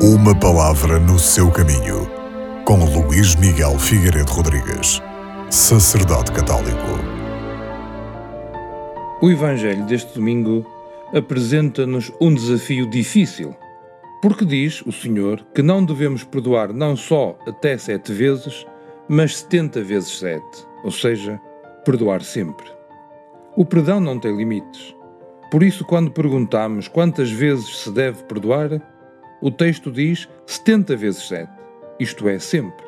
Uma palavra no seu caminho, com Luís Miguel Figueiredo Rodrigues, sacerdote católico. O Evangelho deste domingo apresenta-nos um desafio difícil, porque diz o Senhor que não devemos perdoar não só até sete vezes, mas setenta vezes sete, ou seja, perdoar sempre. O perdão não tem limites. Por isso, quando perguntamos quantas vezes se deve perdoar, o texto diz 70 vezes 7, isto é, sempre.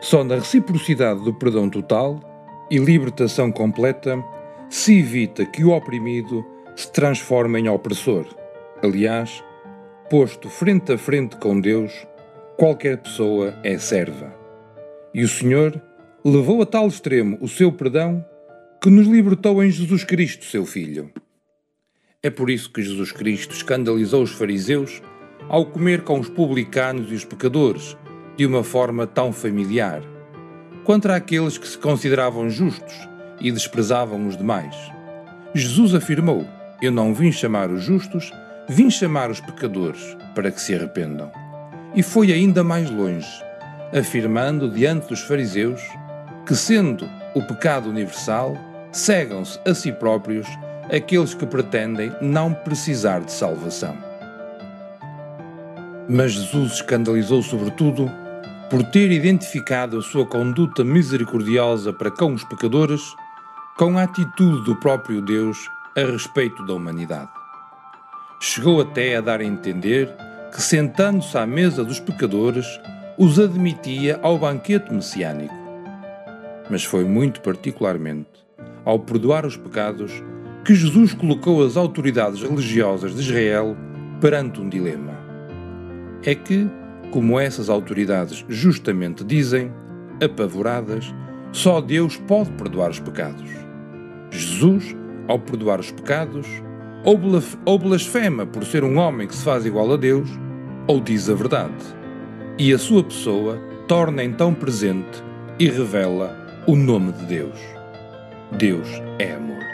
Só na reciprocidade do perdão total e libertação completa se evita que o oprimido se transforme em opressor. Aliás, posto frente a frente com Deus, qualquer pessoa é serva. E o Senhor levou a tal extremo o seu perdão que nos libertou em Jesus Cristo, seu Filho. É por isso que Jesus Cristo escandalizou os fariseus ao comer com os publicanos e os pecadores, de uma forma tão familiar, contra aqueles que se consideravam justos e desprezavam os demais. Jesus afirmou: Eu não vim chamar os justos, vim chamar os pecadores para que se arrependam. E foi ainda mais longe, afirmando diante dos fariseus que, sendo o pecado universal, cegam-se a si próprios aqueles que pretendem não precisar de salvação. Mas Jesus escandalizou sobretudo por ter identificado a sua conduta misericordiosa para com os pecadores com a atitude do próprio Deus a respeito da humanidade. Chegou até a dar a entender que, sentando-se à mesa dos pecadores, os admitia ao banquete messiânico. Mas foi muito particularmente ao perdoar os pecados que Jesus colocou as autoridades religiosas de Israel perante um dilema. É que, como essas autoridades justamente dizem, apavoradas, só Deus pode perdoar os pecados. Jesus, ao perdoar os pecados, ou blasfema por ser um homem que se faz igual a Deus, ou diz a verdade. E a sua pessoa torna então presente e revela o nome de Deus. Deus é amor.